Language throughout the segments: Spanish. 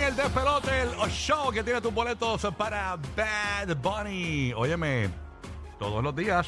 en el despelote, el show que tiene tus boletos para Bad Bunny. Óyeme, todos los días,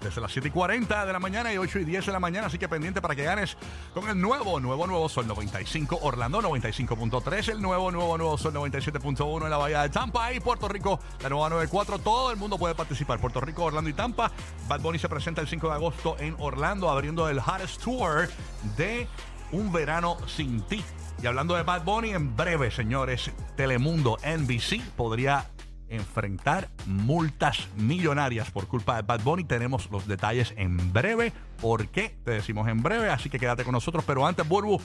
desde las 7 y 40 de la mañana y 8 y 10 de la mañana, así que pendiente para que ganes con el nuevo, nuevo, nuevo Sol 95, Orlando 95.3, el nuevo, nuevo, nuevo Sol 97.1 en la Bahía de Tampa y Puerto Rico, la nueva 94. Todo el mundo puede participar. Puerto Rico, Orlando y Tampa. Bad Bunny se presenta el 5 de agosto en Orlando, abriendo el Hottest Tour de Un Verano Sin Ti. Y hablando de Bad Bunny, en breve, señores, Telemundo NBC podría enfrentar multas millonarias por culpa de Bad Bunny. Tenemos los detalles en breve. ¿Por qué? Te decimos en breve, así que quédate con nosotros. Pero antes, Burbu,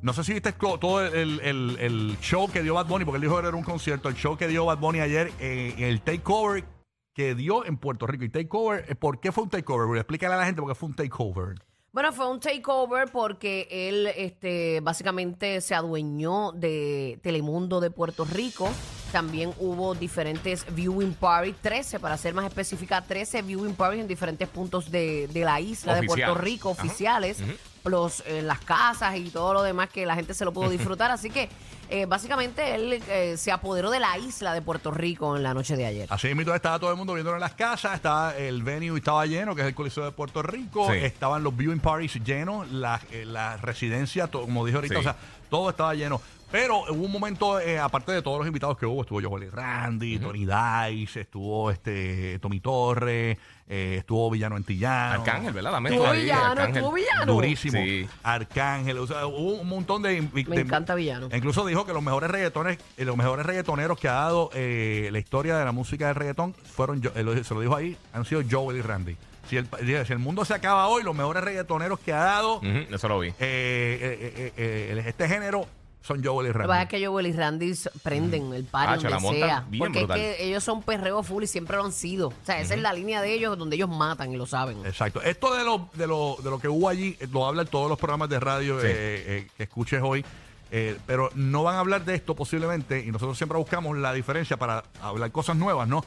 no sé si viste todo el, show que dio Bad Bunny, porque él dijo que era un concierto, el show que dio Bad Bunny ayer, eh, el takeover que dio en Puerto Rico. Y takeover, eh, ¿por qué fue un takeover? Explícale a la gente por qué fue un takeover. Bueno, fue un takeover porque él este, básicamente se adueñó de Telemundo de Puerto Rico. También hubo diferentes viewing parties, 13 para ser más específica, 13 viewing parties en diferentes puntos de, de la isla de Puerto. Rico, Ajá. oficiales, los, eh, las casas y todo lo demás que la gente se lo pudo disfrutar. Así que eh, básicamente él eh, se apoderó de la isla de Puerto Rico en la noche de ayer. Así mismo estaba todo el mundo viéndolo en las casas, estaba el venue estaba lleno, que es el Coliseo de Puerto Rico, Sí. estaban los viewing parties llenos, la, eh, la residencia, to- como dije ahorita, Sí. o sea, todo estaba lleno. Pero hubo un momento, eh, aparte de todos los invitados que hubo, estuvo Joel Randy, Tony Dice, estuvo este Tommy Torres, eh, estuvo Villano Antillano. Arcángel, ¿verdad? También Estuvo ahí, villano, Arcángel. estuvo villano. Durísimo. Sí. Arcángel, o sea, hubo un montón de... Me de- encanta Villano. Incluso dijo que los mejores reggaetones, eh, los mejores reggaetoneros que ha dado eh, la historia de la música del reggaetón fueron, eh, se lo dijo ahí, han sido Joel y Randy. Si el, dice, si el mundo se acaba hoy, los mejores reggaetoneros que ha dado Ujú, eso lo vi. eh, eh, eh, eh, este género son Joel y Lo que pasa es Randy. que Joel y Randy s- prenden el party Hacho, la donde montan sea. bien Porque brutal. es que ellos son perreo full y siempre lo han sido. O sea, esa es la línea de ellos donde ellos matan y lo saben. Exacto. Esto de lo, de, lo, de lo que hubo allí, eh, lo hablan todos los programas de radio Sí. eh, eh, que escuches hoy. eh, pero no van a hablar de esto posiblemente y nosotros siempre buscamos la diferencia para hablar cosas nuevas, ¿no?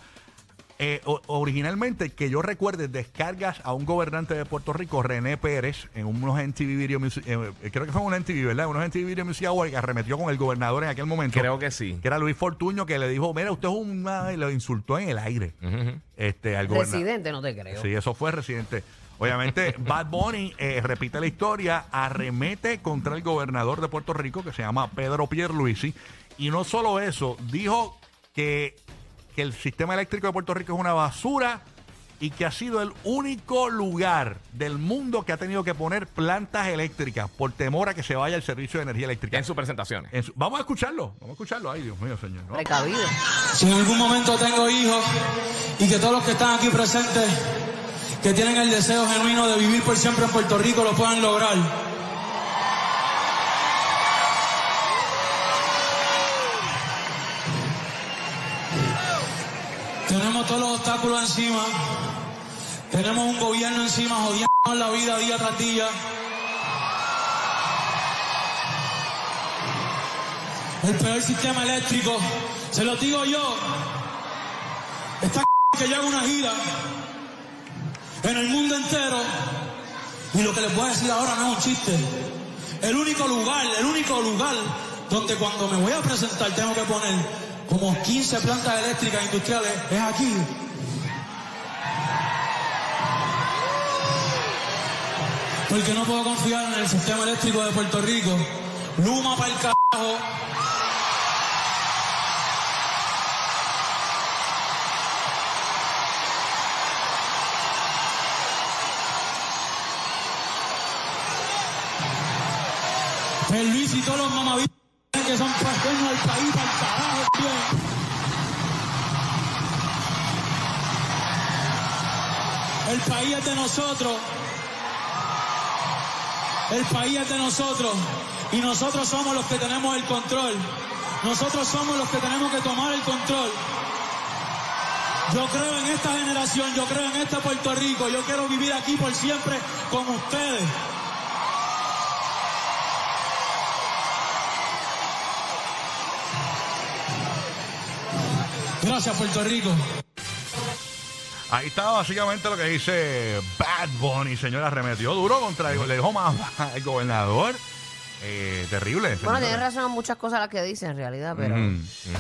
Eh, originalmente, que yo recuerde, descargas a un gobernante de Puerto Rico, René Pérez, en unos NTV Video Music, eh, creo que fue un NTV, ¿verdad? Unos NTV Video Music Awards que arremetió con el gobernador en aquel momento. Creo que sí. Que era Luis Fortuño, que le dijo, mira, usted es un... y lo insultó en el aire. Ujú, ujú. Este, al. Residente, no te creo. Sí, eso fue residente. Obviamente, Bad Bunny eh, repite la historia, arremete contra el gobernador de Puerto Rico, que se llama Pedro Pierluisi. Y no solo eso, dijo que, que el sistema eléctrico de Puerto Rico es una basura y que ha sido el único lugar del mundo que ha tenido que poner plantas eléctricas por temor a que se vaya el servicio de energía eléctrica. En sus presentaciones. En su- vamos a escucharlo, vamos a escucharlo. Ay, Dios mío, señor. ¿no? Precavido. Si en algún momento tengo hijos y que todos los que están aquí presentes, que tienen el deseo genuino de vivir por siempre en Puerto Rico, lo puedan lograr. Encima. Tenemos un gobierno encima jodiendo la vida día tras día. El peor sistema eléctrico, se lo digo yo. Esta que lleva una gira en el mundo entero. Y lo que les voy a decir ahora no es un chiste. El único lugar, el único lugar donde cuando me voy a presentar tengo que poner como 15 plantas eléctricas industriales es aquí. Porque no puedo confiar en el sistema eléctrico de Puerto Rico. Luma para el carajo. El Luis y todos los mamabichos que son dueños del país para el carajo, tío. El país es de nosotros. El país es de nosotros. Y nosotros somos los que tenemos el control. Nosotros somos los que tenemos que tomar el control. Yo creo en esta generación, yo creo en este Puerto Rico, yo quiero vivir aquí por siempre con ustedes. Gracias Puerto Rico. Ahí está básicamente lo que dice Bad Bunny, señora. Remetió duro contra el, le dijo más el gobernador. Eh, terrible. Bueno, tiene razón en muchas cosas las que dice en realidad, pero,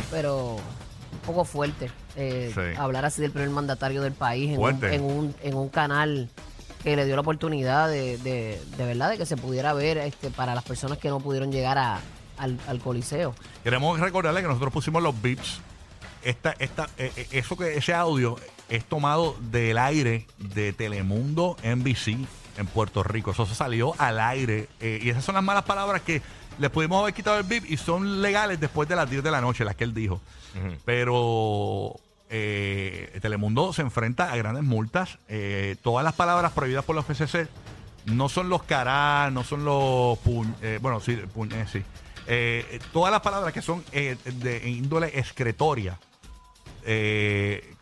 pero un poco fuerte eh, Sí. hablar así del primer mandatario del país en un, en, un, en un canal que le dio la oportunidad de, de, de verdad de que se pudiera ver este para las personas que no pudieron llegar a, al, al coliseo. Queremos recordarle que nosotros pusimos los beeps. Esta, esta, eh, eso que ese audio es tomado del aire de Telemundo NBC en Puerto Rico. Eso se salió al aire. eh, y esas son las malas palabras que le pudimos haber quitado el beep y son legales después de las 10 de la noche, las que él dijo. Pero eh, Telemundo se enfrenta a grandes multas. Eh, todas las palabras prohibidas por la FCC no son los cará, no son los puñ, bueno, sí, puñ, eh, sí. Todas las palabras que son de índole excretoria. Eh,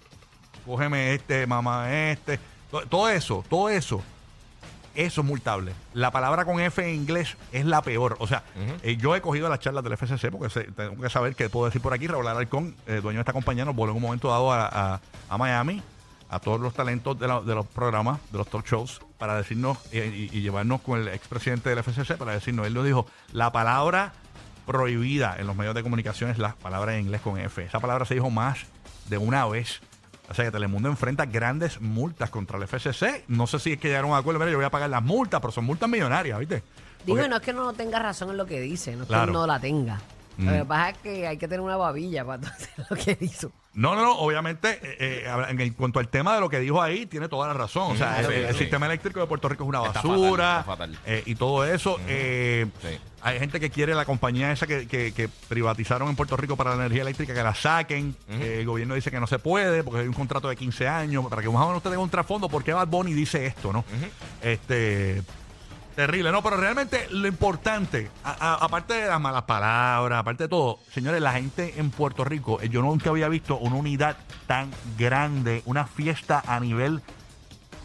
cógeme este, mamá este. to- Todo eso, todo eso. Eso es multable. La palabra con F en inglés es la peor. O sea, eh, yo he cogido las charlas del FCC porque tengo que saber qué puedo decir por aquí. Raúl Alarcón, eh, dueño de esta compañía, nos voló en un momento dado a, a- a Miami, a todos los talentos de, la- de los programas, de los talk shows, para decirnos eh, y, y llevarnos con el expresidente del FCC para decirnos, él nos dijo, la palabra prohibida en los medios de comunicación es la palabra en inglés con F. Esa palabra se dijo más de una vez. O sea que Telemundo enfrenta grandes multas contra el FCC. No sé si es que llegaron a un acuerdo. Mira, yo voy a pagar las multas, pero son multas millonarias, ¿viste? Digo, Porque- y no es que no tenga razón en lo que dice, no es Claro. que no la tenga. Mm. Lo que pasa es que hay que tener una babilla para hacer lo que hizo. No, no, no, obviamente, eh, eh, en cuanto al tema de lo que dijo ahí, tiene toda la razón. O sea, el, sí, el sí. sistema eléctrico de Puerto Rico es una Está basura fatal, está fatal. eh, y todo eso. eh, Sí. Hay gente que quiere la compañía esa que, que- que privatizaron en Puerto Rico para la energía eléctrica que la saquen. Eh, el gobierno dice que no se puede porque hay un contrato de 15 años. Para que más o menos usted tenga un trasfondo, ¿por qué Bad Bunny dice esto, no? Este. Terrible, no, pero realmente lo importante, aparte de las malas palabras, aparte de todo, señores, la gente en Puerto Rico, eh, yo nunca había visto una unidad tan grande, una fiesta a nivel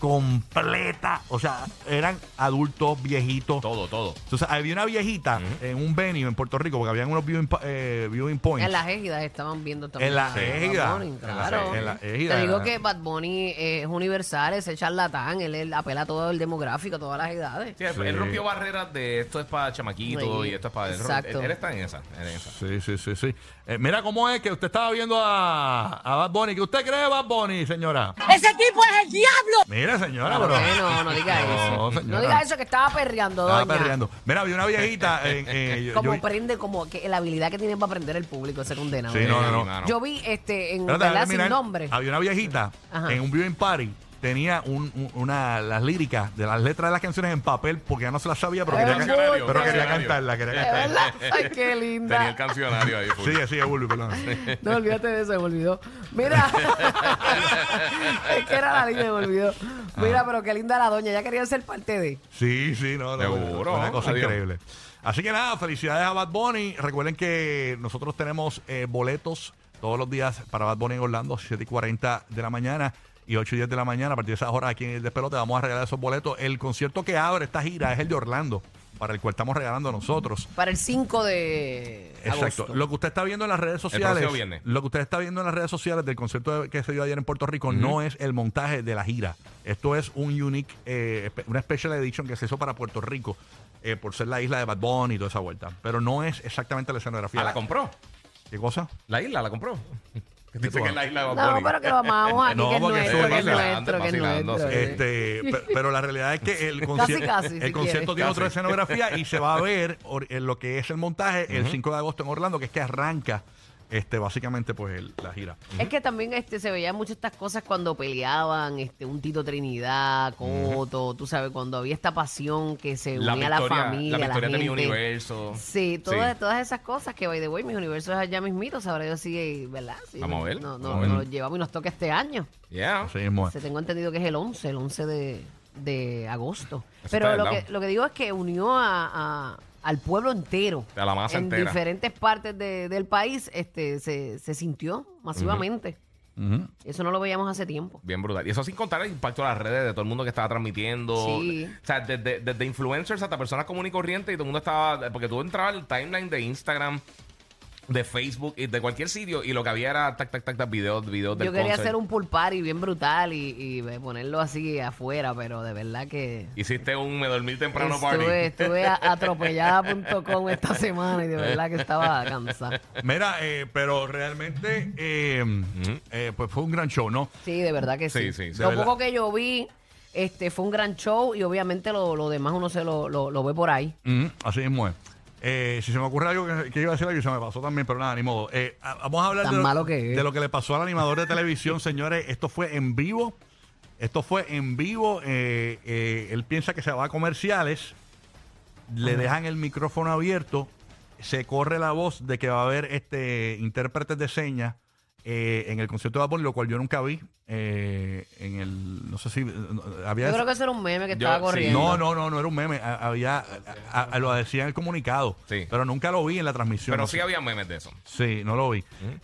completa. O sea, eran adultos, viejitos. Todo, todo. Entonces, había una viejita en un venue en Puerto Rico, porque habían unos viewing, eh, viewing points. En las égidas estaban viendo también. En la a Bad égida. Bunny, En la- claro. en la égida. Te digo que Bad Bunny es universal, es charlatán, él, él apela a todo el demográfico, a todas las edades. Sí, él- Sí. Él rompió barreras de esto es para chamaquito Sí. y esto es para... Exacto. Él, él está en esa, en esa. Sí, sí, sí, sí. Eh, mira cómo es que usted estaba viendo a, a Bad Bunny. ¿Qué usted cree de Bad Bunny, señora? Ese tipo es el diablo. Mira, señora, No, pero... no, no diga No, eso. señora. No diga eso que estaba perreando, Estaba doña. perreando. Mira, había una viejita. eh, eh, yo- Como yo- prende, como que la habilidad que tiene para prender el público ese condenado. Sí, no, no. Yo vi este en Espérate, verdad déjame sin mirar. nombre. Había una viejita Ajá. en un viewing party. Tenía un, un- una, las líricas de las letras de las canciones en papel porque ya no se las sabía, pero quería, pero quería cantarla. Quería ¿Es cantarla. verdad? Ay, qué Tenía el linda. cancionario ahí. full. Sigue, sigue, Bulbi, perdón. No, olvídate de eso, se me olvidó. Mira, es que era la línea, se me olvidó. Mira, pero qué linda la doña, ya quería ser parte de. Sí, sí, no, no. Seguro, Una cosa adiós. increíble. Así que nada, felicidades a Bad Bunny. Recuerden que nosotros tenemos eh, boletos todos los días para Bad Bunny en Orlando, 7 y 40 de la mañana y 8 y 10 de la mañana. A partir de esas horas aquí en el Despelote vamos a regalar esos boletos. El concierto que abre esta gira es el de Orlando, para el cual estamos regalando nosotros. Para el 5 de Exacto. agosto. Lo que usted está viendo en las redes sociales, lo que usted está viendo en las redes sociales del concierto que se dio ayer en Puerto Rico no es el montaje de la gira. Esto es un unique, eh, una special edition que se hizo para Puerto Rico eh, por ser la isla de Bad Bunny y toda esa vuelta. Pero no es exactamente la escenografía. Ah, la compró. ¿Qué cosa? La isla la compró. Dice que es la isla de Bad No, Bunny. pero que lo amamos aquí, No, que es porque nuestro, que es es nuestro, que es nuestro. sí. Este, pe- pero la realidad es que el, concier- casi, si el concierto quieres. tiene otra Casi. escenografía y se va a ver or- en lo que es el montaje el 5 de agosto en Orlando, que es que arranca este básicamente pues el- la gira. Es que también este se veían muchas estas cosas cuando peleaban, este, un Tito Trinidad, Coto, tú sabes, cuando había esta pasión que se La unía a la familia, la la, victoria de mi gente. universo. Sí, todas, todas esas cosas que, by the way, mis universos allá mismitos, ahora yo sí, ¿verdad? Sí, Vamos a ver, No, no, vamos a ver. nos los llevamos y nos toca este año. Yeah. Así mismo es. Se tengo entendido que es el 11, el 11 de, de agosto. Eso Pero lo que, lo que digo es que unió a, a- al pueblo entero. A la masa en entera. diferentes partes de- del país este, se, se sintió masivamente. Ujú. Eso no lo veíamos hace tiempo. Bien brutal. Y eso sin contar el impacto de las redes, de todo el mundo que estaba transmitiendo. Sí. O sea, desde, desde influencers hasta personas comunes y corrientes y todo el mundo estaba... Porque tú entrabas al timeline de Instagram, de Facebook y de cualquier sitio y lo que había era tac, tac, tac, tac, videos, videos del Yo quería concert. hacer un pool party bien brutal y, y ponerlo así afuera, pero de verdad que... Hiciste un me dormir temprano party. Estuve, estuve a- atropellada.com esta semana y de verdad que estaba cansada. Mira, eh, pero realmente eh, eh, pues fue un gran show, ¿no? Sí, de verdad que sí. Sí, sí, sí. De Lo verdad. poco que yo vi, este, fue un gran show y obviamente lo, lo demás uno se lo, lo, lo ve por ahí. Así mismo es. Eh, si se me ocurre algo que, que iba a decir algo y se me pasó también, pero nada, ni modo. Eh, a- vamos a hablar Tan de, lo- que es. de lo que le pasó al animador de televisión, señores. Esto fue en vivo. Esto fue en vivo. Eh, eh, él piensa que se va a comerciales. Le dejan el micrófono abierto. Se corre la voz de que va a haber este intérpretes de señas eh, en el concierto de Bad Bunny, lo cual yo nunca vi. eh, en el. No sé si. eh, había. Yo creo que ese era un meme que Yo- estaba sí. corriendo. No, no, no, no era un meme. A- Había, a- a- lo decía en el comunicado. Sí. Pero nunca lo vi en la transmisión. Pero no sí sé. había memes de eso. Sí, no lo vi.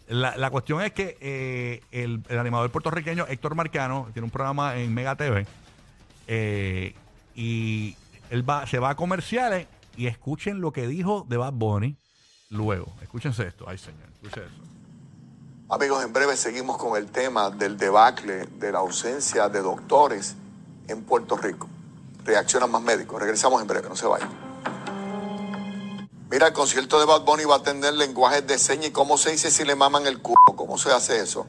la, la cuestión es que eh, el, el animador puertorriqueño Héctor Marcano tiene un programa en Mega TV eh, y él va, se va a comerciales y escuchen lo que dijo de Bad Bunny luego. Escúchense esto. Ay, señor. Escuchen eso. Amigos, en breve seguimos con el tema del debacle de la ausencia de doctores en Puerto Rico. Reaccionan más médicos. Regresamos en breve, no se vayan. Mira, el concierto de Bad Bunny va a tener lenguajes de señas y cómo se dice si le maman el culo. ¿Cómo se hace eso?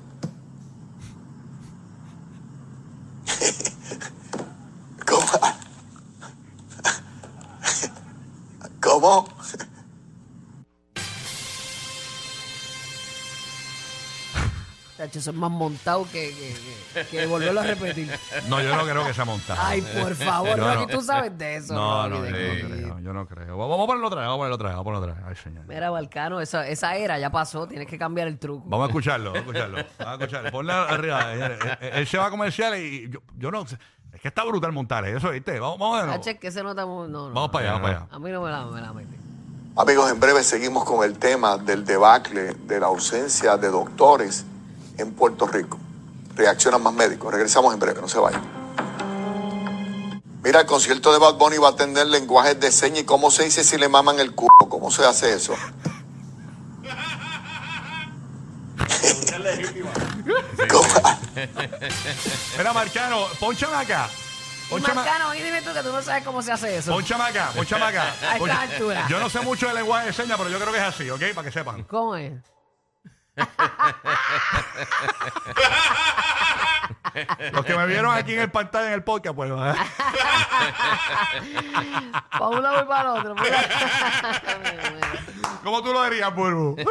Eso es más montado que, que, que- que volverlo a repetir. No, yo no creo que sea montado. Ay, por favor, Yo Rocky, no. tú sabes de eso. No, Rocky, no, de yo que- no creo. Yo no creo. Vamos a ponerlo otra vez. Vamos a ponerlo otra vez. Vamos a ponerlo otra vez. Ay, señor. Mira, Balcano, esa, esa era ya pasó, tienes que cambiar el truco. Vamos a escucharlo, vamos a escucharlo. Vamos a escucharlo. Ponle arriba. Él, él- él se va a comerciales y yo, yo no sé. Es que está brutal montar eso, ¿viste? Vamos, vamos de nuevo. Chacho, es que se nota muy... No, no, Vamos para allá, vamos para allá. A mí no me la, me la mete. Amigos, en breve seguimos con el tema del debacle de la ausencia de doctores en Puerto Rico. Reaccionan más médicos. Regresamos en breve, no se vayan. Mira, el concierto de Bad Bunny va a tener lenguajes de señas y cómo se dice si le maman el culo. ¿Cómo se hace eso? ¿Cómo? Mira, Marcano, ponchame acá. Ponchame, Marcano, y dime tú que tú no sabes cómo se hace eso. ponchame acá, ponchame acá. A esta Poncha- altura. Yo no sé mucho de lenguaje de señas, pero yo creo que es así, ¿ok? Para que sepan. ¿Cómo es? Los que me vieron aquí en el pantalla, en el podcast, pues. Para un lado y para el otro. ¿Cómo tú lo dirías, Burbu?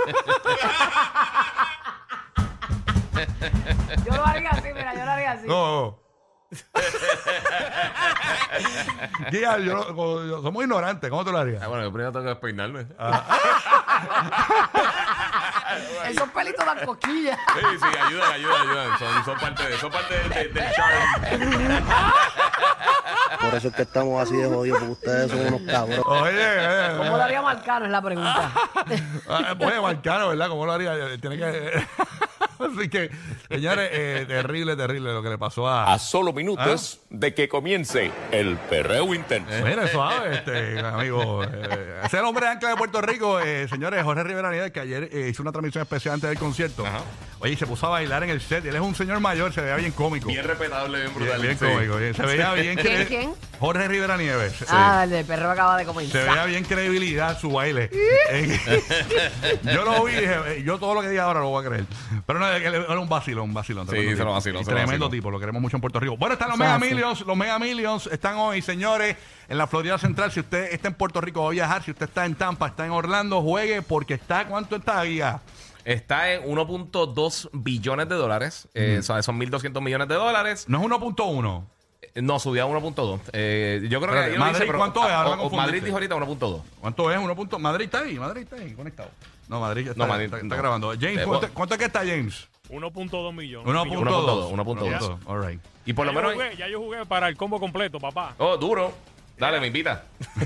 Yo lo haría así, mira, yo lo haría así. No. Guía, yo, como- yo- somos ignorantes. ¿Cómo tú lo harías? Ah, bueno, yo primero tengo que despeinarme. Esos pelitos dan coquillas. Sí, sí, ayudan, ayudan, ayudan. Son, son parte, de, son parte de- de- del charm. Por eso es que estamos así de jodidos, porque ustedes son unos cabrones. Oye, eh, ¿Cómo lo haría Marcano? Es la pregunta. Ah, Oye, Marcano, ¿verdad? ¿Cómo lo haría? Tiene que. Así que, señores, eh, terrible, terrible lo que le pasó a. a solo minutos de que comience el perreo intenso. Mira, suave, este, amigo. eh, ese es el hombre de ancla de Puerto Rico, eh, señores, Jorge Rivera Nieves, que ayer eh, hizo una transmisión especial antes del concierto. Ajá. Oye, y se puso a bailar en el set. Él es un señor mayor, se veía bien cómico. Bien respetable, bien brutal. bien sí. cómico. bien. Se veía bien. ¿Quién, cre- quién? Jorge Rivera Nieves. sí. Ah, el perro acaba de Se comenzar. veía bien credibilidad su baile. Eh, yo lo vi y dije, eh, yo todo lo que diga ahora lo voy a creer. Pero no, era un vacilón, un vacilón. Sí, se lo tipo. vaciló, Y se lo Tremendo tipo, lo queremos mucho en Puerto Rico. Bueno, están los Mega. Millions. Los Mega Millions están hoy, señores, en la Florida Central. Si usted está en Puerto Rico, va a viajar. Si usted está en Tampa, está en Orlando, juegue porque está, ¿cuánto está, guía? Está en 1.2 billones de dólares. Eh, son, son 1.200 millones de dólares. No es 1.1. Eh, No, subió a 1.2. Eh, yo creo que Madrid, dice, pero- ¿cuánto es? Ahora me o- o confundiste. Madrid dijo ahorita 1.2. ¿Cuánto es? 1. Madrid está ahí, Madrid está ahí, conectado. No, Madrid está, No, Madrid, está, está no. grabando. James, ¿cuánto, es que está James? 1.2 millones. 1.2. 1.2, 1.2. All right. Y por lo ya, yo menos. jugué, ya yo jugué para el combo completo, papá. Oh, duro. Dale, me invita.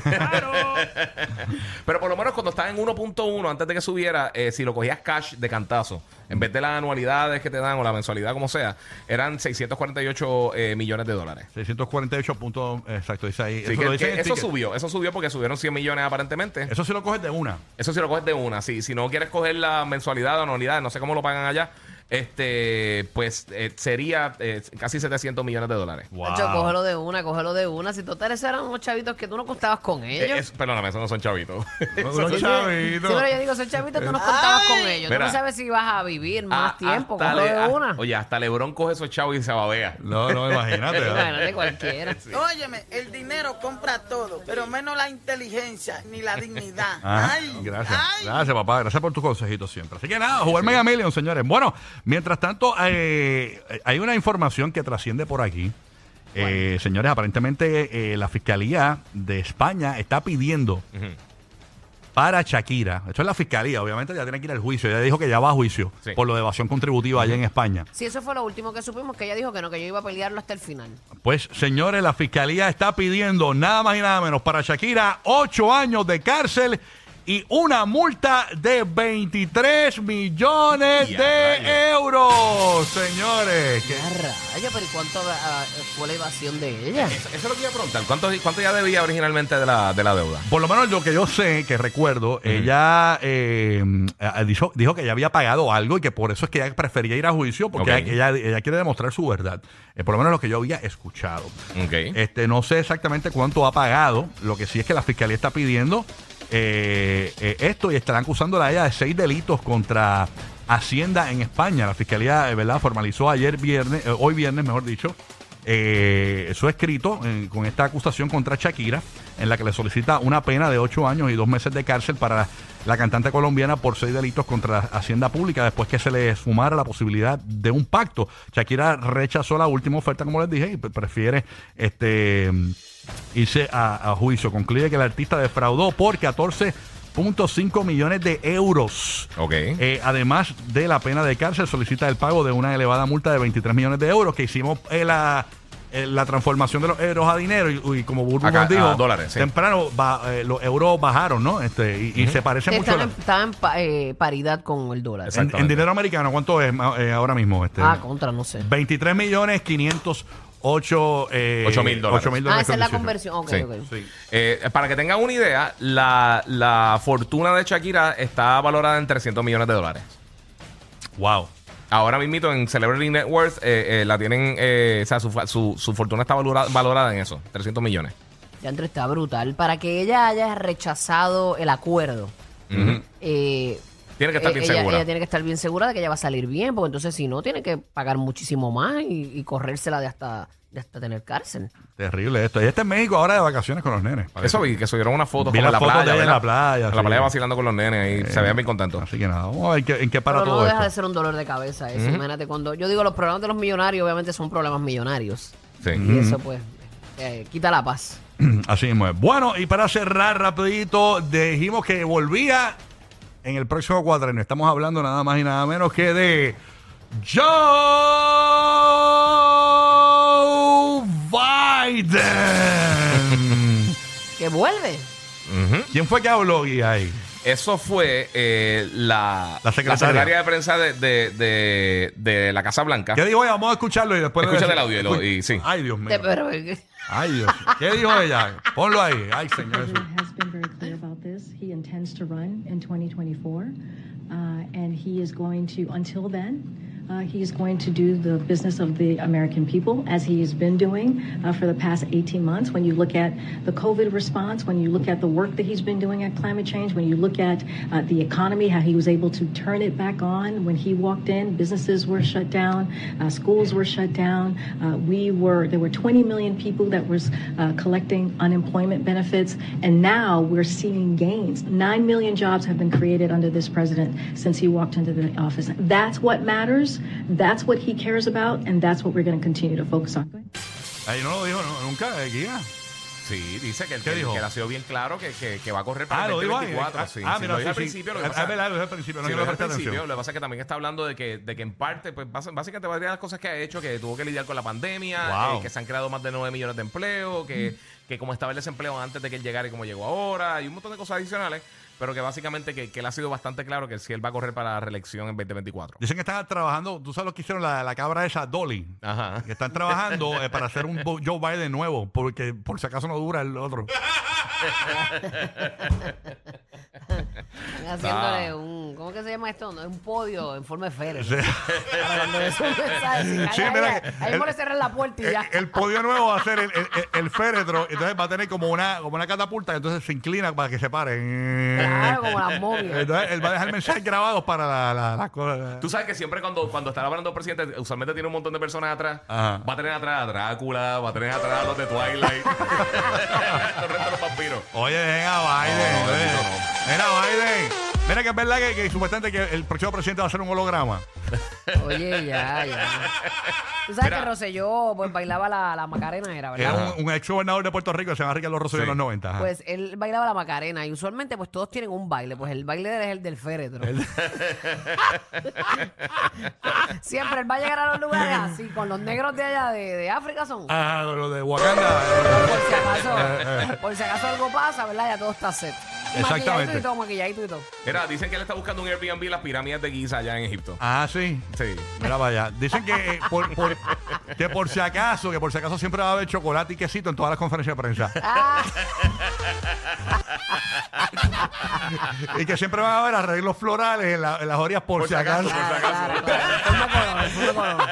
Pero por lo menos cuando estaba en 1.1, antes de que subiera, eh, si lo cogías cash de cantazo, en vez de las anualidades que te dan o la mensualidad, como sea, eran 648 eh, millones de dólares. 648 puntos, exacto, dice ahí. Así que- lo dice que en el eso ticket. subió, eso subió porque subieron 100 millones aparentemente. Eso sí lo coges de una. Eso si lo coges de una. Si, si no quieres coger la mensualidad o anualidad, no sé cómo lo pagan allá, este pues eh, sería eh, casi 700 millones de dólares. Wow. Nacho, cógelo de una, cógelo de una. Si total esos eran unos chavitos que tú no contabas con Eh, ellos. es- perdóname, esos no son chavitos. Sí, sí, chavitos. sí, pero yo digo, esos chavitos tú no contabas con ellos. Mira. tú no sabes si vas a vivir más tiempo. Cógelo le- de una. Oye, hasta Lebron coge esos chavos y se babea. No, no, imagínate. Imagínate cualquiera. Óyeme, el dinero compra todo, pero menos la inteligencia ni la dignidad. Ah, Ay, gracias. ay. Gracias, papá. Gracias por tus consejitos siempre. Así que nada, jugar Mega Million, señores. Bueno, mientras tanto, eh, hay una información que trasciende por aquí. Eh, señores, aparentemente eh, la Fiscalía de España está pidiendo para Shakira, esto es la Fiscalía, obviamente ya tiene que ir al juicio, ya dijo que ya va a juicio Sí. por lo de evasión contributiva allá en España. Sí, eso fue lo último que supimos, que ella dijo que no, que yo iba a pelearlo hasta el final. Pues, señores, la Fiscalía está pidiendo nada más y nada menos para Shakira ocho años de cárcel y una multa de 23 millones Ya, de rayos. euros, señores. ¡Qué rayo! ¿Pero y cuánto ah, fue la evasión de ella? Eso, eso es lo que iba a preguntar. ¿Cuánto, cuánto ya debía originalmente de la, de la deuda? Por lo menos lo que yo sé, que recuerdo, ella eh, eh, dijo, dijo que ella había pagado algo y que por eso es que ella prefería ir a juicio porque ella, ella- ella quiere demostrar su verdad. Eh, por lo menos lo que yo había escuchado. Este, no sé exactamente cuánto ha pagado. Lo que sí es que la fiscalía está pidiendo eh, eh, esto y estarán acusándola a ella de seis delitos contra Hacienda en España. La fiscalía, eh, ¿verdad? Formalizó ayer viernes, eh, hoy viernes, mejor dicho, su escrito con esta acusación contra Shakira, en la que le solicita una pena de ocho años y dos meses de cárcel para la cantante colombiana por seis delitos contra la Hacienda Pública después que se le sumara la posibilidad de un pacto. Shakira rechazó la última oferta, como les dije, y pre- prefiere este irse a, a juicio. Concluye que el artista defraudó por 14.5 millones de euros. Ok. Eh, además de la pena de cárcel, solicita el pago de una elevada multa de 23 millones de euros que hicimos eh, la, eh, la transformación de los euros a dinero y, y como Burbu Acá, nos dijo, a dólares, sí. temprano ba- eh, los euros bajaron, ¿no? Este, y, y se parece mucho. Estaba a en, la- estaba en pa- eh, paridad con el dólar. Exacto. en, Exactamente. dinero americano, ¿cuánto es ma- eh, ahora mismo? Este, Ah, contra, no sé. 23 millones 508 eh, Ocho mil dólares. ocho mil Ah, dólares esa es la con conversión. Ok, Sí. ok. Sí. Eh, para que tengan una idea, la, la fortuna de Shakira está valorada en 300 millones de dólares. Wow. Ahora mismito en Celebrity Net Worth eh, eh, la tienen, eh, o sea, su, su, su fortuna está valora- valorada en eso, 300 millones. Ya entre está brutal. Para que ella haya rechazado el acuerdo, Ujú. eh, Tiene que estar eh, bien ella, segura. ella tiene que estar bien segura de que ella va a salir bien, porque entonces si no, tiene que pagar muchísimo más y, y corrérsela de hasta, de hasta tener cárcel. Terrible esto. Y este en México ahora de vacaciones con los nenes. parece. Eso vi, que subieron unas fotos Vi como en la fotos playa. de ella en ¿verdad? la playa, En la sí. playa vacilando con los nenes y se veían bien contentos. Así que nada, vamos a ver qué- en qué para Pero no todo deja esto. de ser un dolor de cabeza eso. Imagínate cuando yo digo los problemas de los millonarios, obviamente son problemas millonarios. Sí. Y eso pues eh, quita la paz. Así mismo es. Bueno, y para cerrar rapidito, dijimos que volvía en el próximo cuadreno. Estamos hablando nada más y nada menos que de Joe Biden. Que vuelve. ¿Quién fue que habló Guy, ahí? Eso fue eh, la, La secretaria. de prensa de, de, de- de la Casa Blanca. ¿Qué dijo ella? Vamos a escucharlo y después... Escúchate el audio y lo- y- sí. Ay, Dios mío. Pero- Ay, Dios. ¿Qué dijo ella? Ponlo ahí. Ay, señor. Jesús. Has been very clear about this. He intends to run in 2024, uh, and he is going to, until then, uh, he is going to do the business of the American people as he has been doing uh, for the past 18 months. When you look at the COVID response, when you look at the work that he's been doing at climate change, when you look at uh, the economy, how he was able to turn it back on when he walked in, businesses were shut down, uh, schools were shut down. Uh, we were there were 20 million people that was uh, collecting unemployment benefits, and now we're seeing gains. Nine million jobs have been created under this president since he walked into the office. That's what matters. That's what he cares about, and that's what we're going to continue to focus on. Ahí no lo dijo no, nunca, eh, Guía. Sí, dice que, ¿Qué que, dijo? que él ha sido bien claro que, que, que va a correr para Ah, el lo dijo ahí. 2024. Ah, sí, ah, sí, mira, lo dije sí, al principio. Lo que Ah, pasa, verdad, lo dije al principio, no sí, quiero lo dije al principio. atención. Lo que pasa es que también está hablando de que, de que en parte, pues básicamente varias de las cosas que ha hecho, que tuvo que lidiar con la pandemia, Wow. eh, que se han creado más de 9 millones de empleos, que, que como estaba el desempleo antes de que él llegara y como llegó ahora, y un montón de cosas adicionales, pero que básicamente que, que él ha sido bastante claro que si él va a correr para la reelección en 2024. Dicen que están trabajando, tú sabes lo que hicieron la, la cabra esa, Dolly. Ajá. Que están trabajando eh, para hacer un Joe Biden nuevo, porque por si acaso no dura el otro. Están haciéndole un. ¿Cómo que se llama esto? No, es un podio en forma de féretro. Sí. Sí, ahí, mira cerrar la puerta y El, ya. el podio nuevo va a ser el, el- el- el féretro, entonces va a tener como una, como una catapulta, entonces se inclina para que se pare. Claro, como las. Entonces él va a dejar mensajes grabados para la, la, la cosa. Tú sabes que siempre cuando, cuando está hablando el presidente, usualmente tiene un montón de personas atrás. Ajá. Va a tener atrás a Drácula, va a tener atrás a los de Twilight. el resto de los vampiros. Oye, venga, Biden. No, no, no. Mira, Biden. Mira que es verdad que, que supuestamente que el próximo presidente va a ser un holograma. Oye, ya, ya. Tú sabes Mira. que Rosselló pues, bailaba la, la Macarena, era, Era ¿verdad? un, un ex gobernador de Puerto Rico que se llama Ricardo Rosselló Sí. en los 90. ajá. Pues él bailaba la Macarena y usualmente pues todos tienen un baile. Pues el baile de él es el del féretro. Siempre él va a llegar a los lugares así, con los negros de allá de, de África son. Ah, lo de Wakanda. Por si acaso, Eh, por si acaso algo pasa, ¿verdad? Ya todo está set. Exactamente. Maquilladito y todo, maquilladito y todo. Mira, dicen que él está buscando un Airbnb en las pirámides de Giza allá en Egipto. Ah, sí. Sí. Mira para allá. Dicen que, eh, por, por- que por si acaso, que por si acaso siempre va a haber chocolate y quesito en todas las conferencias de prensa. Ah, y que siempre van a haber arreglos florales en, la- en las orillas por, Por si acaso, claro, claro, claro. Color, color.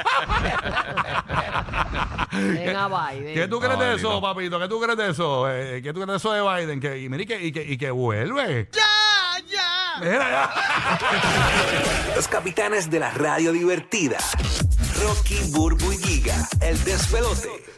Venga, Biden. ¿Qué tú crees de eso, papito? ¿Qué tú crees de eso? Eh, ¿Qué tú crees de eso de Biden? Que, y mira, y que, y que, y que vuelve. ¡Ya, ya! Mira, ya. Los capitanes de la radio divertida. Rocky, Burbu y Giga, el despelote.